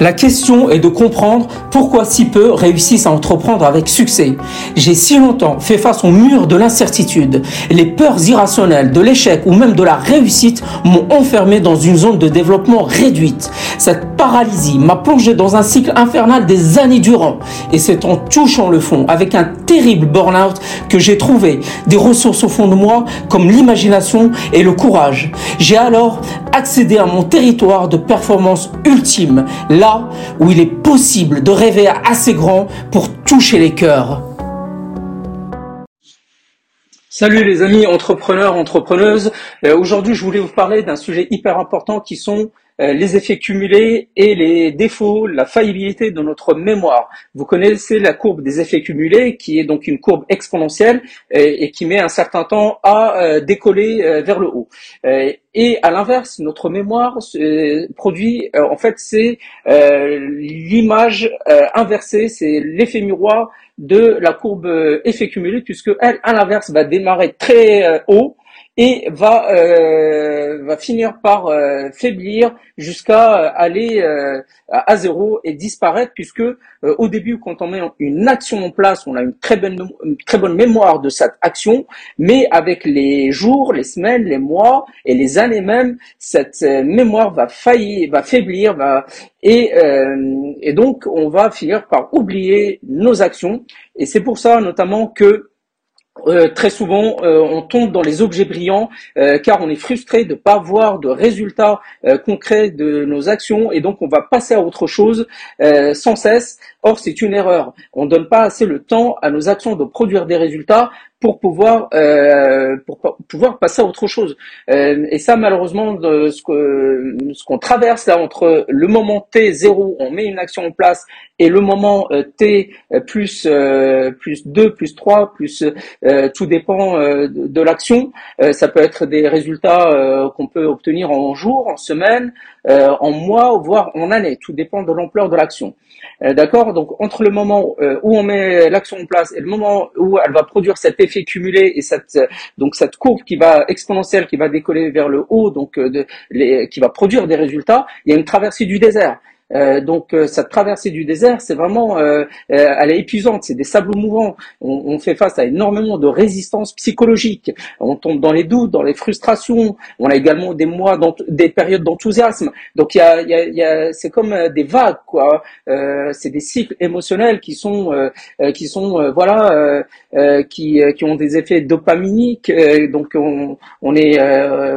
La question est de comprendre pourquoi si peu réussissent à entreprendre avec succès. J'ai si longtemps fait face au mur de l'incertitude. Les peurs irrationnelles de l'échec ou même de la réussite m'ont enfermé dans une zone de développement réduite. Cette paralysie m'a plongé dans un cycle infernal des années durant. Et c'est en touchant le fond, avec un terrible burn-out, que j'ai trouvé des ressources au fond de moi comme l'imagination et le courage. J'ai alors accédé à mon territoire de performance ultime, où il est possible de rêver assez grand pour toucher les cœurs. Salut les amis entrepreneurs, entrepreneuses. Euh, aujourd'hui, je voulais vous parler d'un sujet hyper important qui sont les effets cumulés et les défauts, la faillibilité de notre mémoire. Vous connaissez la courbe des effets cumulés, qui est donc une courbe exponentielle et, qui met un certain temps à euh, décoller euh, vers le haut. Et à l'inverse, notre mémoire produit, en fait, c'est l'image inversée, c'est l'effet miroir de la courbe effet cumulé, puisque elle, à l'inverse, va démarrer très haut et va euh, va finir par euh, faiblir jusqu'à euh, aller à zéro et disparaître puisque au début quand on met une action en place on a une très bonne une très bonne mémoire de cette action mais avec les jours les semaines les mois et les années même cette mémoire va faillir va faiblir va et et donc on va finir par oublier nos actions. Et c'est pour ça notamment que euh, très souvent, euh, on tombe dans les objets brillants euh, car on est frustré de ne pas voir de résultats concrets de nos actions et donc on va passer à autre chose sans cesse. Or, c'est une erreur. On ne donne pas assez le temps à nos actions de produire des résultats pour pouvoir euh, pour pouvoir passer à autre chose. Euh, et ça, malheureusement, ce qu'on traverse là entre le moment T 0, on met une action en place, et le moment euh, T plus plus 2, plus 3, plus tout dépend de, de l'action. ça peut être des résultats qu'on peut obtenir en jours, en semaines, en mois, voire en années. Tout dépend de l'ampleur de l'action. D'accord? Donc entre le moment où on met l'action en place et le moment où elle va produire cet effet cumulé et cette donc cette courbe qui va exponentielle qui va décoller vers le haut donc euh, de, qui va produire des résultats, il y a une traversée du désert. Euh, donc euh, cette traversée du désert, c'est vraiment, euh, elle est épuisante. C'est des sables mouvants. On, fait face à énormément de résistance psychologique. On tombe dans les doutes, dans les frustrations. On a également des mois, des périodes d'enthousiasme. Donc il y a, c'est comme des vagues, quoi. c'est des cycles émotionnels qui sont, qui sont, voilà, qui, qui ont des effets dopaminiques. donc on, on est,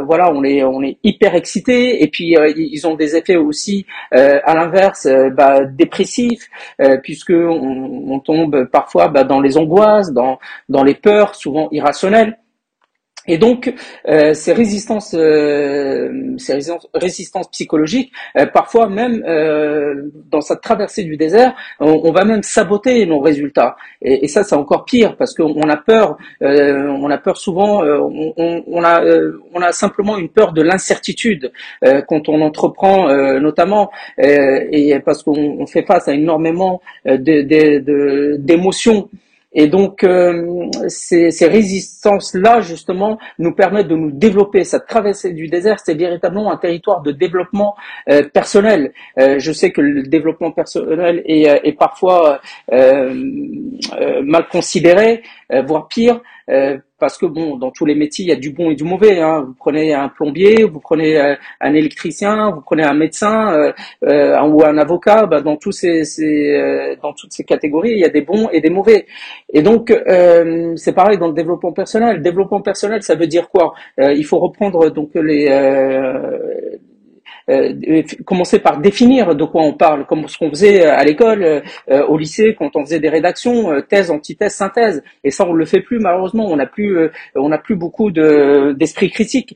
voilà, on est, on est hyper excité. Et puis ils ont des effets aussi à l'inverse, euh, bah, dépressif, euh, puisque on, tombe parfois bah, dans les angoisses, dans, dans les peurs, souvent irrationnelles. Et donc, euh, ces résistances, euh, ces résistances, psychologiques, euh, parfois même dans cette traversée du désert, on, va même saboter nos résultats. Et, ça, c'est encore pire parce qu'on a peur. on a peur souvent. On, a, on a simplement une peur de l'incertitude quand on entreprend, notamment, et parce qu'on fait face à énormément d'émotions. Et donc, euh, ces, ces résistances-là, justement, nous permettent de nous développer. Cette traversée du désert, c'est véritablement un territoire de développement euh, personnel. Euh, je sais que le développement personnel est parfois mal considéré, voire pire. Euh, parce que bon, dans tous les métiers, il y a du bon et du mauvais. Hein. Vous prenez un plombier, vous prenez euh, un électricien, vous prenez un médecin euh, euh ou un avocat. Bah, dans tous ces, ces dans toutes ces catégories, il y a des bons et des mauvais. Et donc, c'est pareil dans le développement personnel. Le développement personnel, ça veut dire quoi? Il faut reprendre donc les euh, commencer par définir de quoi on parle, comme ce qu'on faisait à l'école, euh, au lycée, quand on faisait des rédactions, euh, thèse, antithèse, synthèse. Et ça, on le fait plus malheureusement. On n'a plus, on n'a plus beaucoup de d'esprit critique.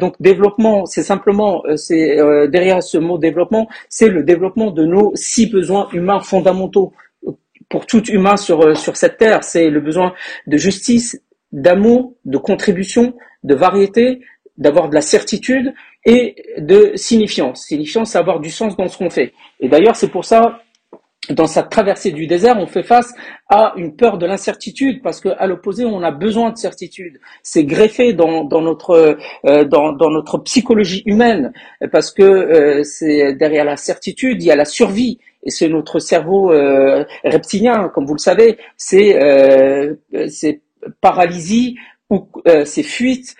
donc développement, c'est simplement, c'est derrière ce mot développement, c'est le développement de nos six besoins humains fondamentaux pour tout humain sur sur cette terre. C'est le besoin de justice, d'amour, de contribution, de variété, d'avoir de la certitude et de signifiance. Signifiance, c'est avoir du sens dans ce qu'on fait. Et d'ailleurs, c'est pour ça dans cette traversée du désert, on fait face à une peur de l'incertitude parce que à l'opposé, on a besoin de certitude. C'est greffé dans, dans notre euh, dans, dans, notre psychologie humaine parce que euh, c'est derrière la certitude, il y a la survie et c'est notre cerveau euh, reptilien, comme vous le savez, c'est c'est paralysie ou c'est fuite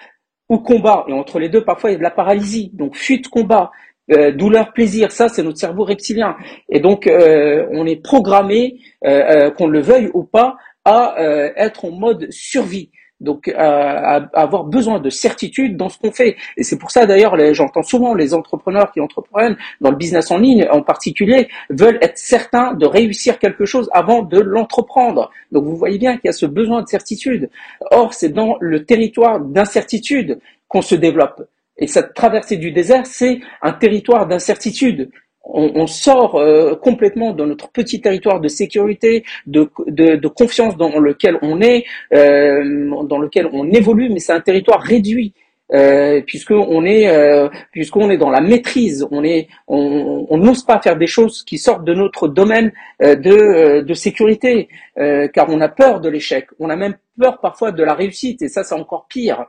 ou combat. Et entre les deux, parfois, il y a de la paralysie. Donc fuite, combat. Euh, douleur, plaisir, ça c'est notre cerveau reptilien. Et donc euh, on est programmé, euh, qu'on le veuille ou pas, à être en mode survie. Donc à, avoir besoin de certitude dans ce qu'on fait. Et c'est pour ça d'ailleurs, j'entends souvent les entrepreneurs qui entreprennent dans le business en ligne en particulier veulent être certains de réussir quelque chose avant de l'entreprendre. Donc vous voyez bien qu'il y a ce besoin de certitude. Or c'est dans le territoire d'incertitude qu'on se développe. Et cette traversée du désert, c'est un territoire d'incertitude. On, sort euh, complètement de notre petit territoire de sécurité, de, confiance dans lequel on est, euh, dans lequel on évolue, mais c'est un territoire réduit. Euh, puisqu'on est euh, puisqu'on est dans la maîtrise, on est on n'ose pas faire des choses qui sortent de notre domaine de, de sécurité, car on a peur de l'échec, on a même peur parfois de la réussite, et ça c'est encore pire.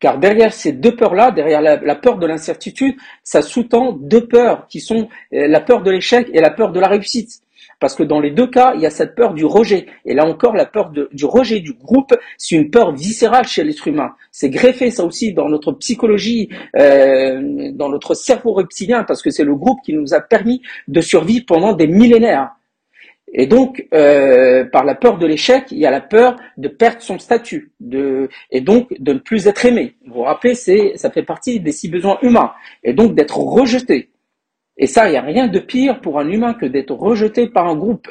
Car derrière ces deux peurs-là, derrière la, peur de l'incertitude, ça sous-tend deux peurs qui sont euh, la peur de l'échec et la peur de la réussite. Parce que dans les deux cas, il y a cette peur du rejet. Et là encore, la peur du rejet du groupe, c'est une peur viscérale chez l'être humain. C'est greffé ça aussi dans notre psychologie, euh, dans notre cerveau reptilien, parce que c'est le groupe qui nous a permis de survivre pendant des millénaires. Et donc, euh, par la peur de l'échec, il y a la peur de perdre son statut, de, et donc de ne plus être aimé. Vous vous rappelez, c'est, ça fait partie des six besoins humains, et donc d'être rejeté. Et ça, il n'y a rien de pire pour un humain que d'être rejeté par un groupe.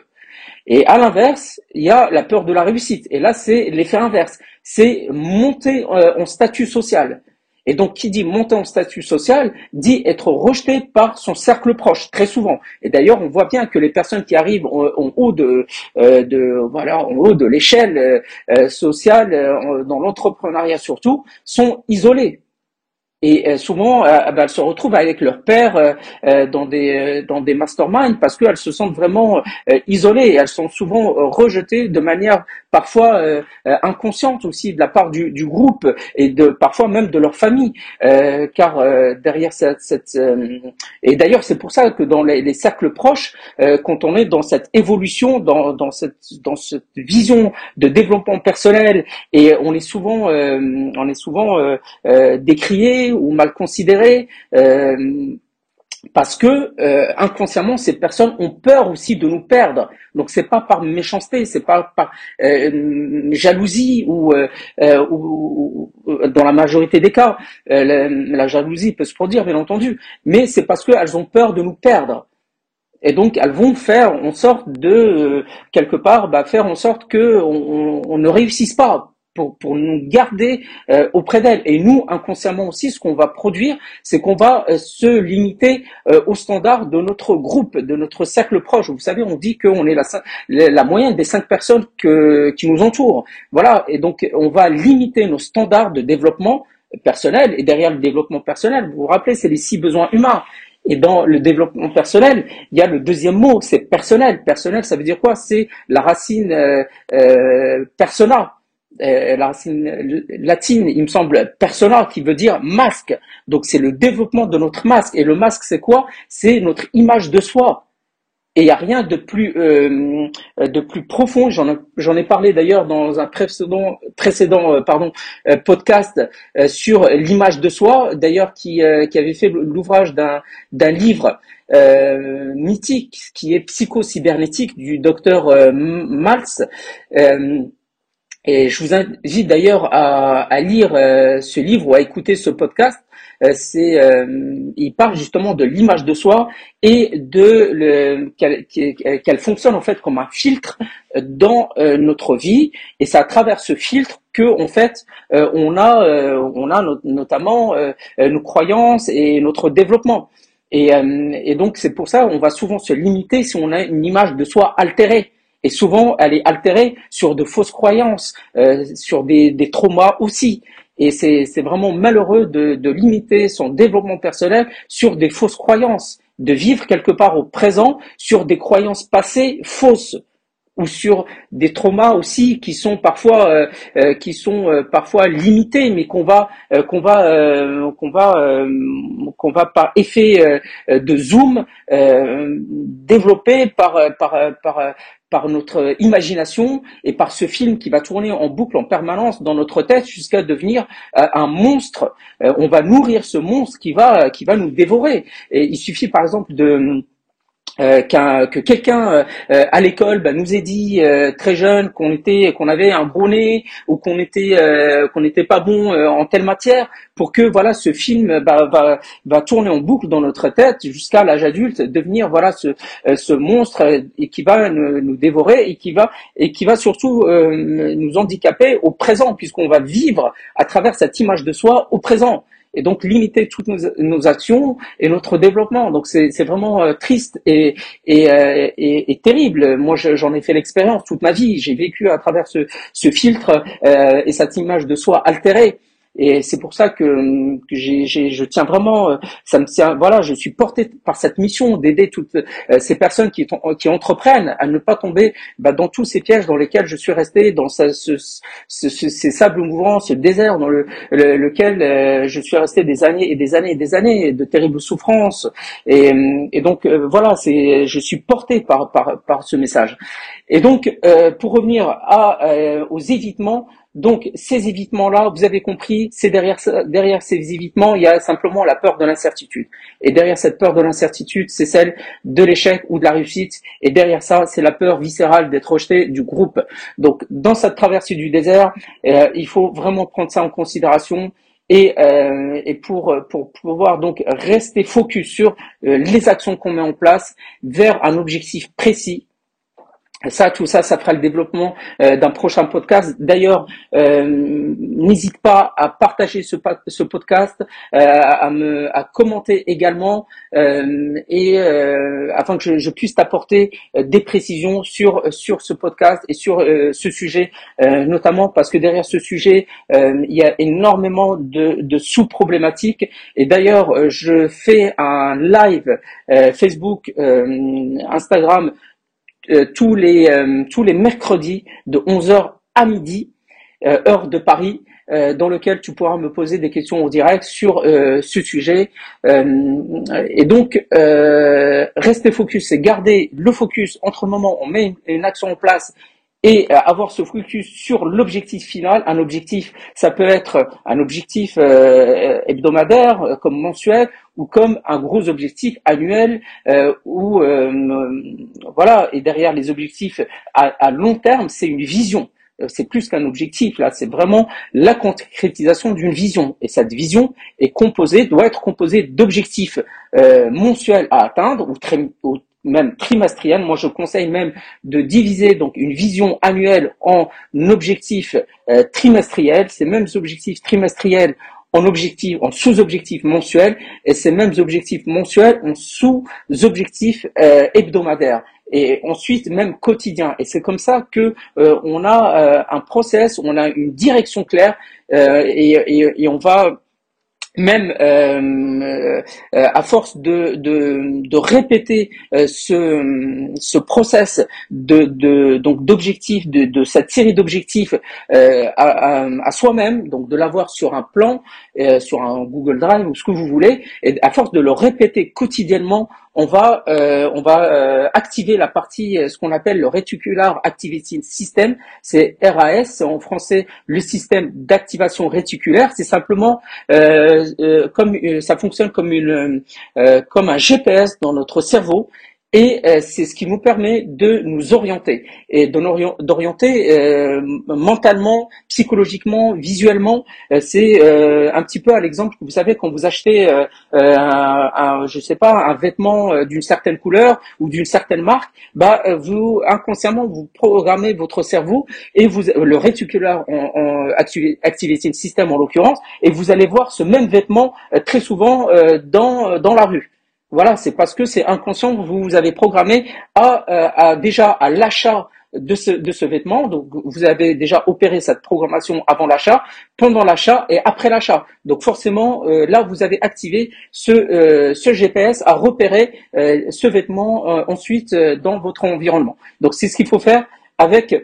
Et à l'inverse, il y a la peur de la réussite. Et là, c'est l'effet inverse. C'est monter euh, en statut social. Et donc, qui dit monter en statut social, dit être rejeté par son cercle proche, très souvent. Et d'ailleurs, on voit bien que les personnes qui arrivent en, haut de, euh, de, voilà, en haut de l'échelle euh, euh, sociale, dans l'entrepreneuriat surtout, sont isolées. Et euh, souvent, euh, bah, elles se retrouvent avec leur père euh, dans des dans des masterminds parce qu'elles se sentent vraiment isolées. Elles sont souvent rejetées de manière parfois inconsciente aussi de la part du, du, groupe et de parfois même de leur famille, car derrière cette, cette et d'ailleurs c'est pour ça que dans les, les cercles proches, quand on est dans cette évolution, dans dans cette dans cette vision de développement personnel et on est souvent on est souvent décrié ou mal considérés, euh, parce que euh, inconsciemment ces personnes ont peur aussi de nous perdre. Donc c'est pas par méchanceté, c'est pas par euh, jalousie ou, ou, dans la majorité des cas la, jalousie peut se produire bien entendu, mais c'est parce qu'elles ont peur de nous perdre. Et donc elles vont faire en sorte de quelque part bah, faire en sorte que on ne réussisse pas pour, pour nous garder euh, auprès d'elle. Et nous, inconsciemment aussi, ce qu'on va produire, c'est qu'on va euh, se limiter euh, au standard de notre groupe, de notre cercle proche. Vous savez, on dit qu'on est la, la moyenne des cinq personnes que, qui nous entourent. Voilà, et donc on va limiter nos standards de développement personnel. Et derrière le développement personnel, vous vous rappelez, c'est les six besoins humains. Et dans le développement personnel, il y a le deuxième mot, c'est personnel. Personnel, ça veut dire quoi? C'est la racine euh, persona. Euh, la racine latine, il me semble, persona, qui veut dire masque. Donc c'est le développement de notre masque. Et le masque, c'est quoi? C'est notre image de soi. Et il n'y a rien de plus euh, de plus profond. J'en ai parlé d'ailleurs dans un précédent précédent euh, pardon podcast sur l'image de soi. D'ailleurs qui qui avait fait l'ouvrage d'un d'un livre mythique qui est psycho-cybernétique du docteur Maltz. Et je vous invite d'ailleurs à, à, lire euh, ce livre ou à écouter ce podcast. Euh, c'est, euh, il parle justement de l'image de soi et de le, qu'elle, fonctionne en fait comme un filtre dans notre vie. Et c'est à travers ce filtre que en fait on a, on a notamment nos croyances et notre développement. Et, et donc c'est pour ça on va souvent se limiter si on a une image de soi altérée. Et souvent, elle est altérée sur de fausses croyances, euh, sur des, des, traumas aussi. Et c'est vraiment malheureux de, de, limiter son développement personnel sur des fausses croyances. de vivre quelque part au présent sur des croyances passées fausses ou sur des traumas aussi qui sont parfois euh, euh, qui sont euh, parfois limités mais qu'on va qu'on va qu'on va qu'on va par effet de zoom développer par par par par notre imagination et par ce film qui va tourner en boucle en permanence dans notre tête jusqu'à devenir un monstre. on va nourrir ce monstre qui va qui va nous dévorer. Et il suffit par exemple de euh, que quelqu'un euh, euh, à l'école bah, nous ait dit très jeune qu'on était qu'on avait un nez ou qu'on était qu'on n'était pas bon en telle matière pour que voilà ce film bah, va va tourner en boucle dans notre tête jusqu'à l'âge adulte devenir voilà ce ce monstre et qui va nous, nous, dévorer et qui va et qui va surtout nous handicaper au présent puisqu'on va vivre à travers cette image de soi au présent et donc limiter toutes nos, actions et notre développement. Donc c'est vraiment euh, triste et, et, euh, et, et, terrible. Moi, j'en ai fait l'expérience toute ma vie. J'ai vécu à travers ce, ce filtre euh, et cette image de soi altérée. Et c'est pour ça que, que j'ai, je tiens vraiment, euh, ça me tient, voilà, je suis porté par cette mission d'aider toutes euh, ces personnes qui, qui entreprennent à ne pas tomber bah, dans tous ces pièges dans lesquels je suis resté, dans ce, ce, ces sables mouvants, ce désert dans le, lequel euh, je suis resté des années et des années et des années de terribles souffrances. Et, et donc voilà, je suis porté par, par, par ce message. Et donc, pour revenir à, aux évitements, donc ces évitements-là, vous avez compris, c'est derrière, derrière ces évitements, il y a simplement la peur de l'incertitude. Et derrière cette peur de l'incertitude, c'est celle de l'échec ou de la réussite. Et derrière ça, c'est la peur viscérale d'être rejeté du groupe. Donc dans cette traversée du désert, euh, il faut vraiment prendre ça en considération. Et, euh, pour pouvoir donc rester focus sur euh, les actions qu'on met en place vers un objectif précis ça, tout ça, ça fera le développement euh, d'un prochain podcast. D'ailleurs, euh, n'hésite pas à partager ce, ce podcast, euh, à me à commenter également, et afin que je, je puisse t'apporter des précisions sur sur ce podcast et sur ce sujet, notamment parce que derrière ce sujet, il y a énormément de, de sous-problématiques. Et d'ailleurs, je fais un live Facebook, Instagram euh, tous les euh, tous les mercredis de 11h à midi, euh, heure de Paris, dans lequel tu pourras me poser des questions au direct sur ce sujet. et donc, rester focus, et garder le focus entre le moment où on met une action en place et euh, avoir ce focus sur l'objectif final. Un objectif, ça peut être un objectif euh, hebdomadaire, euh, comme mensuel, ou comme un gros objectif annuel, ou voilà. Et derrière les objectifs à, long terme, c'est une vision. C'est plus qu'un objectif là, c'est vraiment la concrétisation d'une vision. Et cette vision est composée, doit être composée d'objectifs mensuels à atteindre ou, très, ou même trimestrielle. Moi, je conseille même de diviser donc une vision annuelle en objectifs euh, trimestriels. Ces mêmes objectifs trimestriels en objectifs, en sous-objectifs mensuels, et ces mêmes objectifs mensuels en sous-objectifs euh, hebdomadaires et ensuite même quotidien. Et c'est comme ça que euh, on a euh, un process, on a une direction claire et, on va même euh, euh, à force de, de, de répéter euh, ce, ce process de, de donc d'objectifs de, de cette série d'objectifs euh, à, à, soi-même donc de l'avoir sur un plan sur un Google Drive ou ce que vous voulez et à force de le répéter quotidiennement on va euh, on va euh, activer la partie euh, ce qu'on appelle le Reticular Activity System, c'est RAS en français le système d'activation réticulaire. C'est simplement comme ça fonctionne comme une comme un GPS dans notre cerveau et euh, c'est ce qui nous permet de nous orienter et d'orienter euh, mentalement, psychologiquement, visuellement. Euh, c'est euh, un petit peu à l'exemple que vous savez quand vous achetez un, un, je sais pas, un vêtement d'une certaine couleur ou d'une certaine marque, bah vous inconsciemment vous programmez votre cerveau et vous le réticulaire en, en activity système en l'occurrence et vous allez voir ce même vêtement très souvent dans dans la rue. Voilà, c'est parce que c'est inconscient vous vous avez programmé à, euh, déjà à l'achat de ce, de ce vêtement. Donc, vous avez déjà opéré cette programmation avant l'achat, pendant l'achat et après l'achat. Donc, forcément, euh, là, vous avez activé ce, euh, ce GPS à repérer ce vêtement ensuite dans votre environnement. Donc, c'est ce qu'il faut faire avec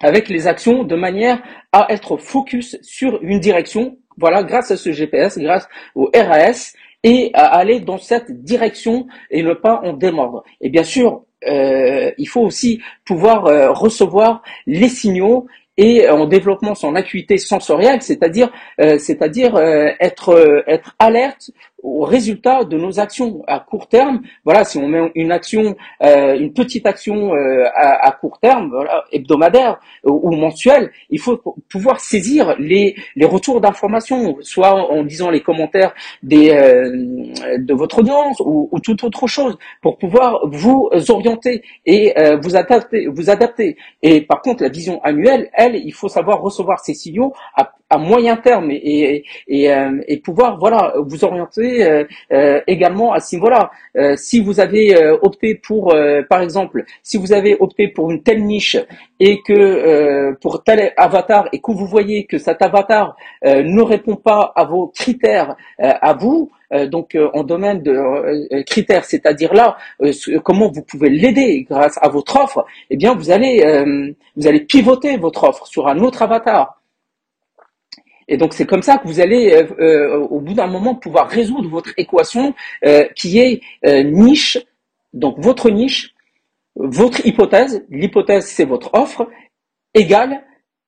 avec les actions de manière à être focus sur une direction. Voilà, grâce à ce GPS, grâce au RAS, et aller dans cette direction et ne pas en démordre. Et bien sûr, euh, il faut aussi pouvoir euh, recevoir les signaux et en développant son acuité sensorielle, c'est-à-dire euh, c'est-à-dire être être alerte au résultat de nos actions à court terme. Voilà, si on met une action, euh, une petite action euh, à, à, court terme, voilà, hebdomadaire ou, mensuelle, il faut pouvoir saisir les, les retours d'informations, soit en disant les commentaires des, euh, de votre audience ou, ou, toute autre chose, pour pouvoir vous orienter et euh, vous adapter, vous adapter. Et par contre, la vision annuelle, elle, il faut savoir recevoir ces signaux à à moyen terme et, et, euh, et, pouvoir voilà vous orienter euh, euh, également à ce niveau-là. si vous avez opté pour, par exemple, si vous avez opté pour une telle niche et que pour tel avatar et que vous voyez que cet avatar ne répond pas à vos critères à vous, donc en domaine de critères, c'est-à-dire là comment vous pouvez l'aider grâce à votre offre, eh bien vous allez vous allez pivoter votre offre sur un autre avatar. Et donc c'est comme ça que vous allez, euh, euh, au bout d'un moment, pouvoir résoudre votre équation euh, qui est niche, donc votre niche, votre hypothèse, l'hypothèse c'est votre offre, égale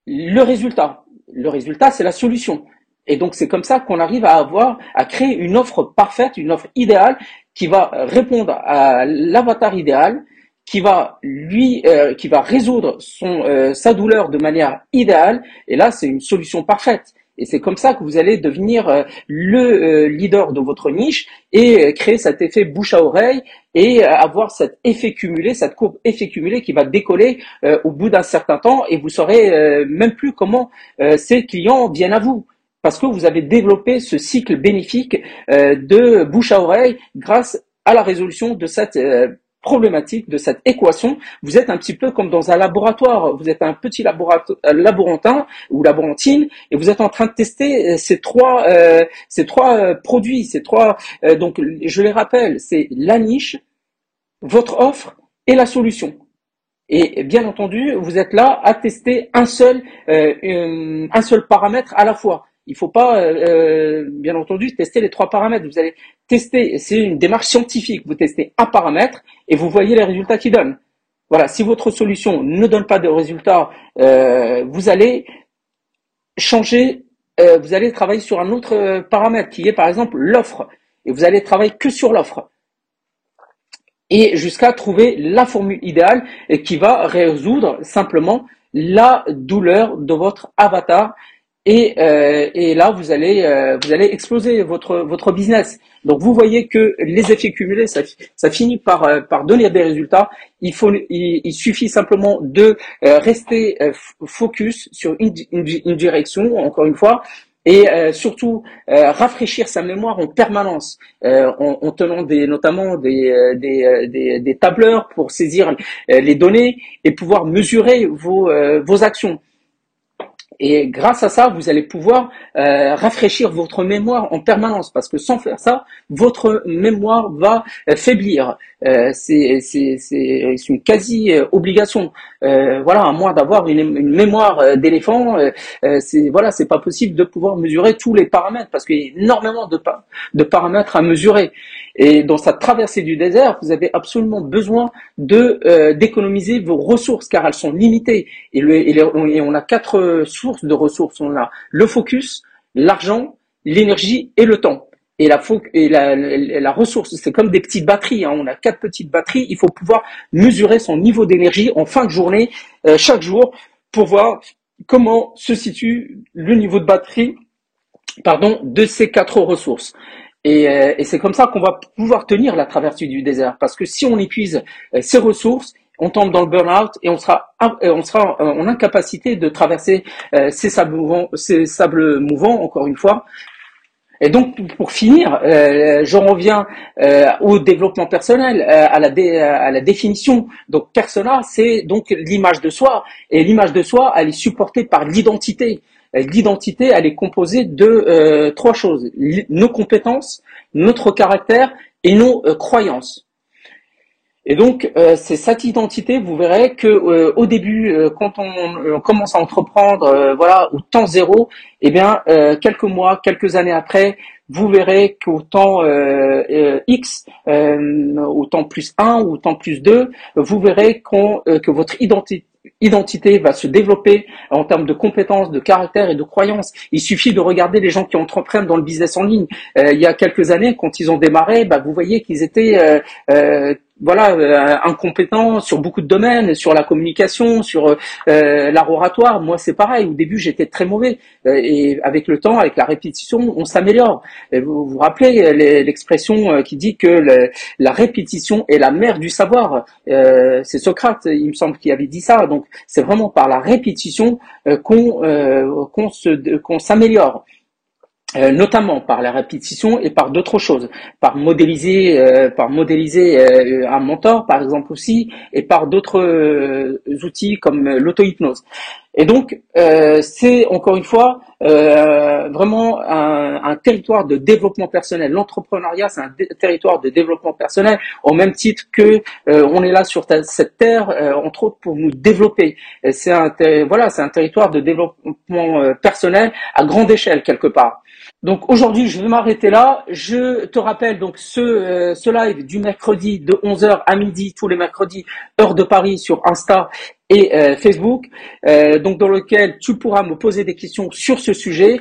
le résultat. Le résultat c'est la solution. Et donc c'est comme ça qu'on arrive à avoir, à créer une offre parfaite, une offre idéale qui va répondre à l'avatar idéal, qui va lui, qui va résoudre son, sa douleur de manière idéale. Et là c'est une solution parfaite. Et c'est comme ça que vous allez devenir euh, le euh, leader de votre niche et euh, créer cet effet bouche à oreille et avoir cet effet cumulé, cette courbe effet cumulé qui va décoller au bout d'un certain temps et vous saurez même plus comment ces clients viennent à vous. Parce que vous avez développé ce cycle bénéfique de bouche à oreille grâce à la résolution de cette problématique de cette équation, vous êtes un petit peu comme dans un laboratoire. Vous êtes un petit euh, laborantin ou laborantine et vous êtes en train de tester euh, ces trois, euh, ces trois produits, ces trois. donc, je les rappelle, c'est la niche, votre offre et la solution. Et bien entendu, vous êtes là à tester un seul, un seul paramètre à la fois. Il ne faut pas, bien entendu, tester les trois paramètres. Vous allez tester, c'est une démarche scientifique. Vous testez un paramètre et vous voyez les résultats qu'il donne. Voilà, si votre solution ne donne pas de résultats, euh, vous allez changer, euh, vous allez travailler sur un autre euh, paramètre qui est par exemple l'offre. Et vous allez travailler que sur l'offre. Et jusqu'à trouver la formule idéale qui va résoudre simplement la douleur de votre avatar et, euh, et là vous allez euh, vous allez exploser votre votre business. Donc vous voyez que les effets cumulés ça, ça finit par euh, par donner des résultats. Il faut il, suffit simplement de euh, rester focus sur une, une, direction encore une fois et surtout rafraîchir sa mémoire en permanence en, en, tenant des notamment des, des, des, des tableurs pour saisir les données et pouvoir mesurer vos vos actions. Et grâce à ça, vous allez pouvoir euh, rafraîchir votre mémoire en permanence, parce que sans faire ça, votre mémoire va euh, faiblir. Euh, c'est une quasi obligation. Euh, voilà, à moins d'avoir une, une, mémoire d'éléphant, c'est voilà, c'est pas possible de pouvoir mesurer tous les paramètres, parce qu'il y a énormément de, de paramètres à mesurer. Et dans cette traversée du désert, vous avez absolument besoin de d'économiser vos ressources car elles sont limitées. Et, et, on a quatre sources de ressources. On a le focus, l'argent, l'énergie et le temps. Et la, et la, ressource, c'est comme des petites batteries. Hein. On a quatre petites batteries. Il faut pouvoir mesurer son niveau d'énergie en fin de journée, euh, chaque jour, pour voir comment se situe le niveau de batterie pardon, de ces quatre ressources. Euh, et, c'est comme ça qu'on va pouvoir tenir la traversée du désert. Parce que si on épuise euh, ses ressources, on tombe dans le burn-out et on sera, euh, on sera en incapacité de traverser ces sables mouvants, ces sables mouvants, encore une fois, Et donc, pour finir, euh, je reviens euh, au développement personnel, euh, à, la à la définition. Donc, persona, c'est donc l'image de soi. Et l'image de soi, elle est supportée par l'identité. L'identité, elle est composée de trois choses nos compétences, notre caractère et nos croyances. Et donc, euh, c'est cette identité, vous verrez que euh, au début, euh, quand on, commence à entreprendre, voilà, au temps zéro, eh bien, quelques mois, quelques années après, vous verrez qu'au temps X, au temps plus 1 ou au temps plus 2, vous verrez que votre identité va se développer en termes de compétences, de caractère et de croyances. Il suffit de regarder les gens qui entreprennent dans le business en ligne. il y a quelques années, quand ils ont démarré, bah, vous voyez qu'ils étaient voilà euh, incompétent sur beaucoup de domaines, sur la communication, sur euh, l'art oratoire. Moi, c'est pareil. Au début, j'étais très mauvais, euh, et avec le temps, avec la répétition, on s'améliore. Vous vous rappelez l'expression qui dit que la répétition est la mère du savoir. c'est Socrate, il me semble, qui avait dit ça. Donc, c'est vraiment par la répétition qu'on qu'on s'améliore. Euh, notamment par la répétition et par d'autres choses, par modéliser, euh, par modéliser euh, un mentor par exemple aussi, et par d'autres outils comme l'auto-hypnose. Et donc c'est encore une fois vraiment un, un, territoire de développement personnel. L'entrepreneuriat c'est un territoire de développement personnel au même titre que on est là sur cette terre entre autres pour nous développer. C'est un voilà c'est un territoire de développement personnel à grande échelle quelque part. Donc aujourd'hui, je vais m'arrêter là. Je te rappelle donc ce, euh, ce live du mercredi de 11h à midi, tous les mercredis, heure de Paris sur Insta et euh, Facebook, euh, donc dans lequel tu pourras me poser des questions sur ce sujet.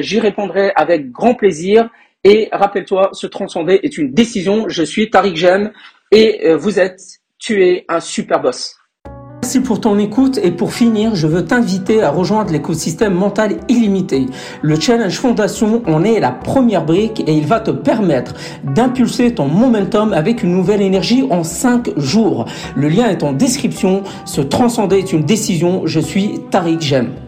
J'y répondrai avec grand plaisir. Et rappelle-toi, se transcender est une décision. Je suis Tariq Jem et vous êtes, tu es un super boss. Merci pour ton écoute et pour finir, je veux t'inviter à rejoindre l'écosystème mental illimité. Le Challenge Fondation en est la première brique et il va te permettre d'impulser ton momentum avec une nouvelle énergie en 5 jours. Le lien est en description. Se transcender est une décision. Je suis Tariq Jem.